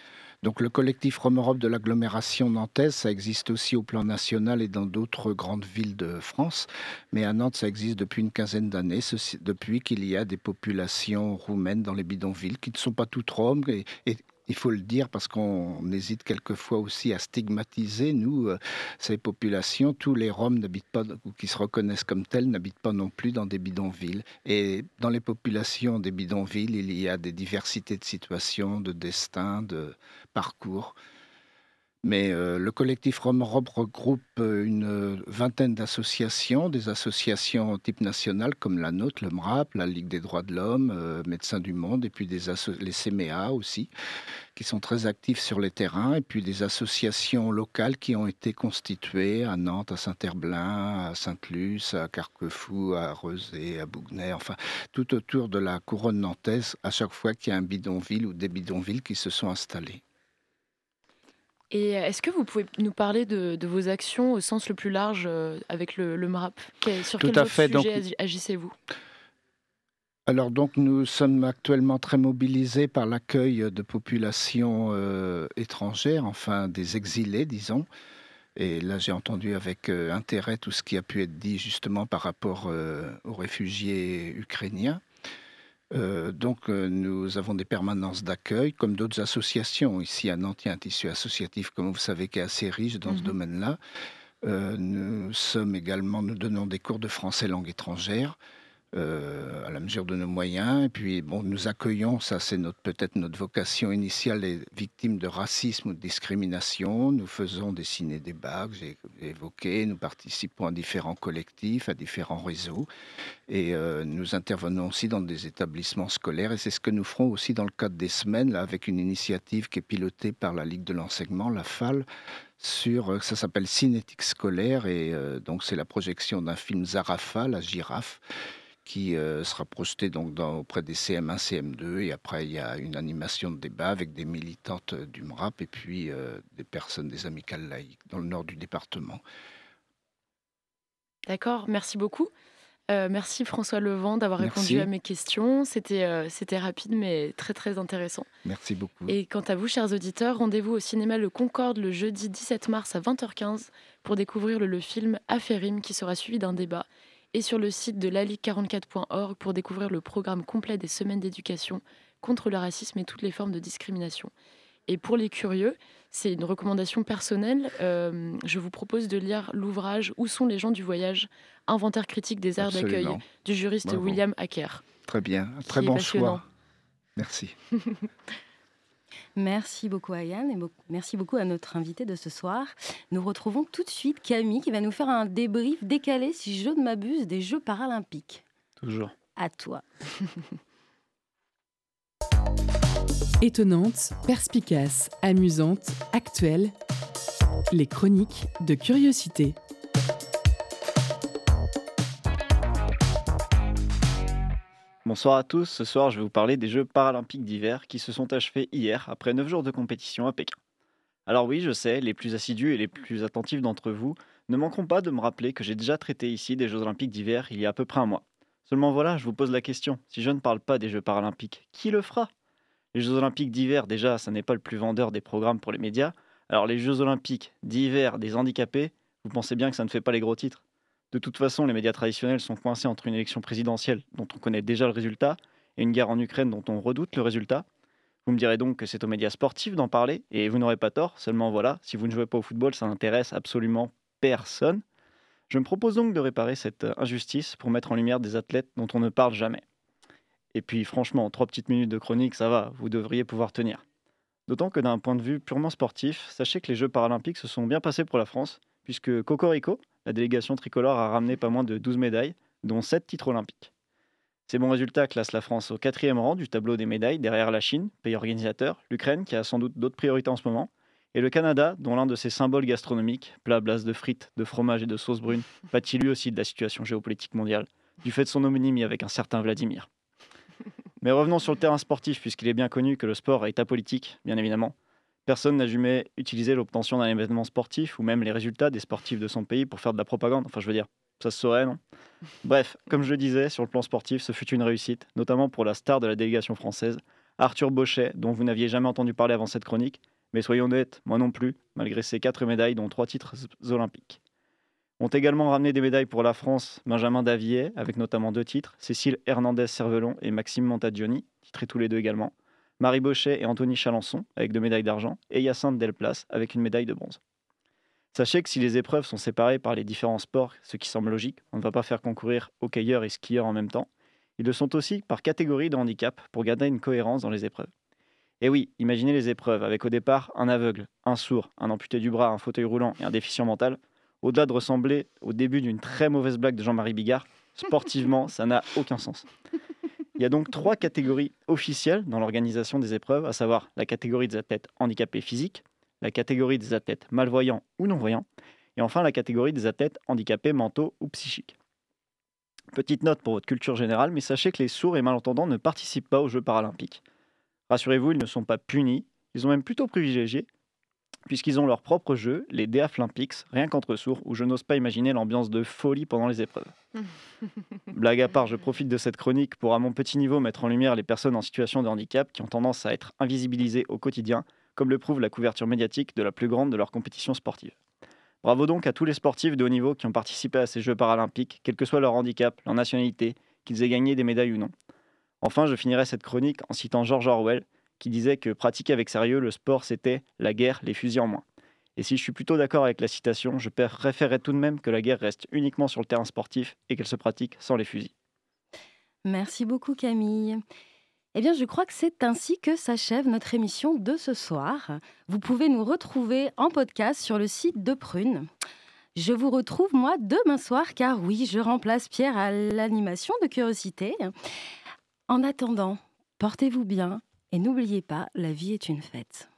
Donc le collectif Rome Europe de l'agglomération nantaise, ça existe aussi au plan national et dans d'autres grandes villes de France. Mais à Nantes, ça existe depuis une quinzaine d'années, depuis qu'il y a des populations roumaines dans les bidonvilles qui ne sont pas toutes roms et, et, il faut le dire parce qu'on hésite quelquefois aussi à stigmatiser, nous, euh, ces populations. Tous les Roms n'habitent pas, qui se reconnaissent comme tels, n'habitent pas non plus dans des bidonvilles. Et dans les populations des bidonvilles, il y a des diversités de situations, de destins, de parcours. Mais euh, le collectif Rome Europe regroupe euh, une vingtaine d'associations, des associations type national comme la nôtre, le MRAP, la Ligue des droits de l'homme, euh, Médecins du Monde, et puis les CMEA aussi, qui sont très actifs sur les terrains, et puis des associations locales qui ont été constituées à Nantes, à Saint-Herblain, à Sainte-Luce, à Carquefou, à Rezé, à Bougnay, enfin tout autour de la couronne nantaise, à chaque fois qu'il y a un bidonville ou des bidonvilles qui se sont installés. Et est-ce que vous pouvez nous parler de, vos actions au sens le plus large euh, avec le, le MRAP Sur Tout quel à fait. sujet agissez-vous? Alors donc nous sommes actuellement très mobilisés par l'accueil de populations euh, étrangères, enfin des exilés, disons. Et là, j'ai entendu avec euh, intérêt tout ce qui a pu être dit justement par rapport euh, aux réfugiés ukrainiens. Euh, donc, euh, nous avons des permanences d'accueil, comme d'autres associations. Ici, à Nantes, il y a un tissu associatif, comme vous savez, qui est assez riche dans ce Mhm. domaine-là. Euh, nous sommes également, nous donnons des cours de français langue étrangère euh, à la mesure de nos moyens. Et puis, bon, nous accueillons, ça c'est peut-être notre vocation initiale, les victimes de racisme ou de discrimination. Nous faisons des ciné-débats j'ai évoqués. Nous participons à différents collectifs, à différents réseaux. Et euh, nous intervenons aussi dans des établissements scolaires. Et c'est ce que nous ferons aussi dans le cadre des semaines, avec une initiative qui est pilotée par la Ligue de l'enseignement, la FAL, sur, euh, ça s'appelle Cinétique scolaire. Et donc, c'est la projection d'un film Zarafa, la girafe, qui euh, sera projeté donc dans, auprès des CM1, CM2. Et après, il y a une animation de débat avec des militantes euh, du MRAP et puis euh, des personnes des amicales laïques dans le nord du département. D'accord, merci beaucoup. Euh, merci François Levent d'avoir répondu à mes questions. C'était euh, rapide mais très très intéressant. Merci beaucoup. Et quant à vous, chers auditeurs, rendez-vous au cinéma Le Concorde le jeudi 17 mars à 20h15 pour découvrir le, le film Affairime qui sera suivi d'un débat et sur le site de lalic44.org pour découvrir le programme complet des semaines d'éducation contre le racisme et toutes les formes de discrimination. Et pour les curieux, c'est une recommandation personnelle. euh, je vous propose de lire l'ouvrage Où sont les gens du voyage? Inventaire critique des aires d'accueil du juriste Bravo. William Acker. Très bien, très bon choix. Merci. Merci beaucoup Ayane et beaucoup- merci beaucoup à notre invité de ce soir. Nous retrouvons tout de suite Camille qui va nous faire un débrief décalé, si je ne m'abuse, des Jeux paralympiques. Toujours. À toi. Étonnante, perspicace, amusante, actuelle. Les chroniques de curiosité. Bonsoir à tous, ce soir je vais vous parler des Jeux paralympiques d'hiver qui se sont achevés hier après 9 jours de compétition à Pékin. Alors oui, je sais, les plus assidus et les plus attentifs d'entre vous ne manqueront pas de me rappeler que j'ai déjà traité ici des Jeux olympiques d'hiver il y a à peu près un mois. Seulement voilà, je vous pose la question, si je ne parle pas des Jeux paralympiques, qui le fera? Les Jeux olympiques d'hiver, déjà, ça n'est pas le plus vendeur des programmes pour les médias. Alors les Jeux olympiques d'hiver des handicapés, vous pensez bien que ça ne fait pas les gros titres? De toute façon, les médias traditionnels sont coincés entre une élection présidentielle dont on connaît déjà le résultat et une guerre en Ukraine dont on redoute le résultat. Vous me direz donc que c'est aux médias sportifs d'en parler et vous n'aurez pas tort, seulement voilà, si vous ne jouez pas au football, ça n'intéresse absolument personne. Je me propose donc de réparer cette injustice pour mettre en lumière des athlètes dont on ne parle jamais. Et puis franchement, trois petites minutes de chronique, ça va, vous devriez pouvoir tenir. D'autant que d'un point de vue purement sportif, sachez que les Jeux paralympiques se sont bien passés pour la France, puisque Cocorico, la délégation tricolore a ramené pas moins de 12 médailles, dont 7 titres olympiques. Ces bons résultats classent la France au quatrième rang du tableau des médailles, derrière la Chine, pays organisateur, l'Ukraine, qui a sans doute d'autres priorités en ce moment, et le Canada, dont l'un de ses symboles gastronomiques, plat à base de frites, de fromage et de sauce brune, pâtit lui aussi de la situation géopolitique mondiale, du fait de son homonymie avec un certain Vladimir. Mais revenons sur le terrain sportif, puisqu'il est bien connu que le sport est apolitique, bien évidemment. Personne n'a jamais utilisé l'obtention d'un événement sportif ou même les résultats des sportifs de son pays pour faire de la propagande. Enfin, je veux dire, ça se saurait, non? Bref, comme je le disais, sur le plan sportif, ce fut une réussite, notamment pour la star de la délégation française, Arthur Bauchet, dont vous n'aviez jamais entendu parler avant cette chronique. Mais soyons honnêtes, moi non plus, malgré ses quatre médailles, dont trois titres olympiques. Ont également ramené des médailles pour la France Benjamin Davillet, avec notamment deux titres, Cécile Hernandez-Cervelon et Maxime Montagioni, titrés tous les deux également. Marie Bauchet et Anthony Chalençon, avec deux médailles d'argent, et Hyacinthe Delplace, avec une médaille de bronze. Sachez que si les épreuves sont séparées par les différents sports, ce qui semble logique, on ne va pas faire concourir hockeyeurs et skieurs en même temps, ils le sont aussi par catégorie de handicap pour garder une cohérence dans les épreuves. Et oui, imaginez les épreuves avec au départ un aveugle, un sourd, un amputé du bras, un fauteuil roulant et un déficient mental. Au-delà de ressembler au début d'une très mauvaise blague de Jean-Marie Bigard, sportivement, ça n'a aucun sens. Il y a donc trois catégories officielles dans l'organisation des épreuves, à savoir la catégorie des athlètes handicapés physiques, la catégorie des athlètes malvoyants ou non-voyants, et enfin la catégorie des athlètes handicapés mentaux ou psychiques. Petite note pour votre culture générale, mais sachez que les sourds et malentendants ne participent pas aux Jeux paralympiques. Rassurez-vous, ils ne sont pas punis, ils sont même plutôt privilégiés, puisqu'ils ont leur propre jeu, les Deaflympics, rien qu'entre sourds, où je n'ose pas imaginer l'ambiance de folie pendant les épreuves. Blague à part, je profite de cette chronique pour à mon petit niveau mettre en lumière les personnes en situation de handicap qui ont tendance à être invisibilisées au quotidien, comme le prouve la couverture médiatique de la plus grande de leurs compétitions sportives. Bravo donc à tous les sportifs de haut niveau qui ont participé à ces Jeux paralympiques, quel que soit leur handicap, leur nationalité, qu'ils aient gagné des médailles ou non. Enfin, je finirai cette chronique en citant George Orwell, qui disait que pratiquer avec sérieux le sport, c'était la guerre, les fusils en moins. Et si je suis plutôt d'accord avec la citation, je préférerais tout de même que la guerre reste uniquement sur le terrain sportif et qu'elle se pratique sans les fusils. Merci beaucoup Camille. Eh bien, je crois que c'est ainsi que s'achève notre émission de ce soir. Vous pouvez nous retrouver en podcast sur le site de Prune. Je vous retrouve moi demain soir car oui, je remplace Pierre à l'animation de Curiosité. En attendant, portez-vous bien et n'oubliez pas, la vie est une fête.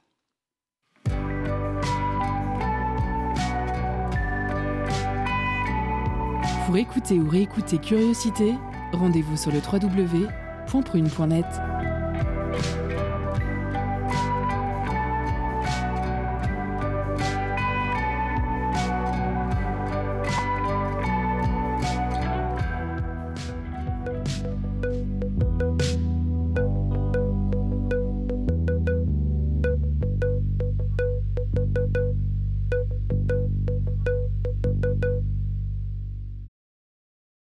Pour écouter ou réécouter Curiosité, rendez-vous sur le www.prune.net.